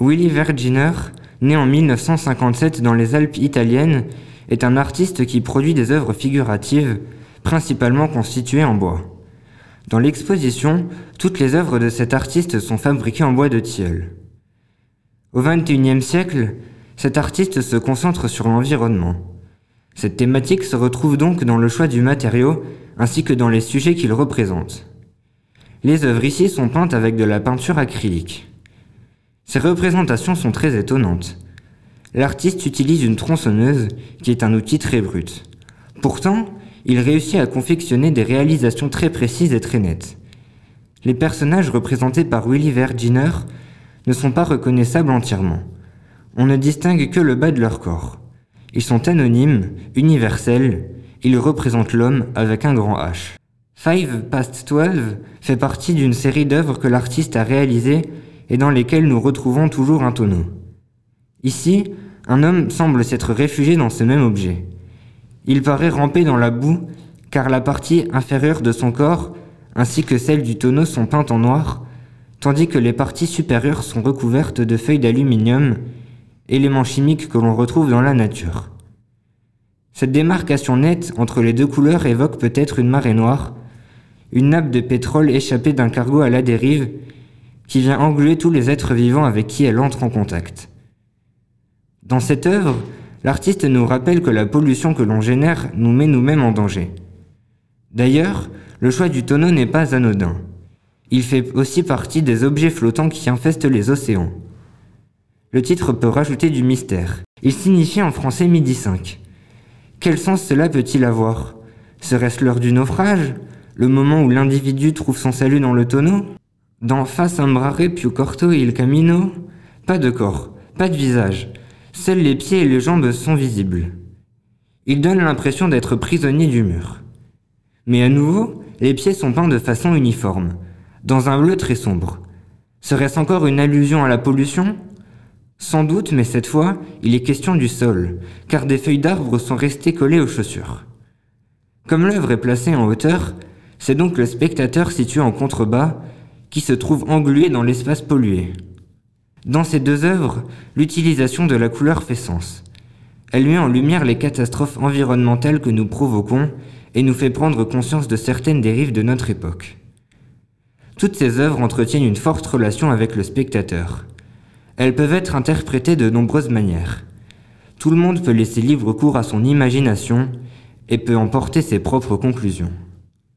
Willy Verginer, né en 1957 dans les Alpes italiennes, est un artiste qui produit des œuvres figuratives, principalement constituées en bois. Dans l'exposition, toutes les œuvres de cet artiste sont fabriquées en bois de tilleul. Au XXIe siècle, cet artiste se concentre sur l'environnement. Cette thématique se retrouve donc dans le choix du matériau ainsi que dans les sujets qu'il représente. Les œuvres ici sont peintes avec de la peinture acrylique. Ces représentations sont très étonnantes. L'artiste utilise une tronçonneuse qui est un outil très brut. Pourtant, il réussit à confectionner des réalisations très précises et très nettes. Les personnages représentés par Willy Verginer ne sont pas reconnaissables entièrement. On ne distingue que le bas de leur corps. Ils sont anonymes, universels, ils représentent l'homme avec un grand H. Five Past Twelve fait partie d'une série d'œuvres que l'artiste a réalisées et dans lesquelles nous retrouvons toujours un tonneau. Ici, un homme semble s'être réfugié dans ce même objet. Il paraît ramper dans la boue car la partie inférieure de son corps ainsi que celle du tonneau sont peintes en noir, tandis que les parties supérieures sont recouvertes de feuilles d'aluminium, éléments chimiques que l'on retrouve dans la nature. Cette démarcation nette entre les deux couleurs évoque peut-être une marée noire, une nappe de pétrole échappée d'un cargo à la dérive qui vient engluer tous les êtres vivants avec qui elle entre en contact. Dans cette œuvre, l'artiste nous rappelle que la pollution que l'on génère nous met nous-mêmes en danger. D'ailleurs, le choix du tonneau n'est pas anodin. Il fait aussi partie des objets flottants qui infestent les océans. Le titre peut rajouter du mystère. Il signifie en français midi 5. Quel sens cela peut-il avoir? Serait-ce l'heure du naufrage? Le moment où l'individu trouve son salut dans le tonneau? Dans Fa sembrare più corto il camino Pas de corps, pas de visage. Seuls les pieds et les jambes sont visibles. Il donne l'impression d'être prisonnier du mur. Mais à nouveau, les pieds sont peints de façon uniforme, dans un bleu très sombre. Serait-ce encore une allusion à la pollution? Sans doute, mais cette fois, il est question du sol, car des feuilles d'arbres sont restées collées aux chaussures. Comme l'œuvre est placée en hauteur, c'est donc le spectateur situé en contrebas qui se trouve englué dans l'espace pollué. Dans ces deux œuvres, l'utilisation de la couleur fait sens. Elle met en lumière les catastrophes environnementales que nous provoquons et nous fait prendre conscience de certaines dérives de notre époque. Toutes ces œuvres entretiennent une forte relation avec le spectateur. Elles peuvent être interprétées de nombreuses manières. Tout le monde peut laisser libre cours à son imagination et peut en porter ses propres conclusions.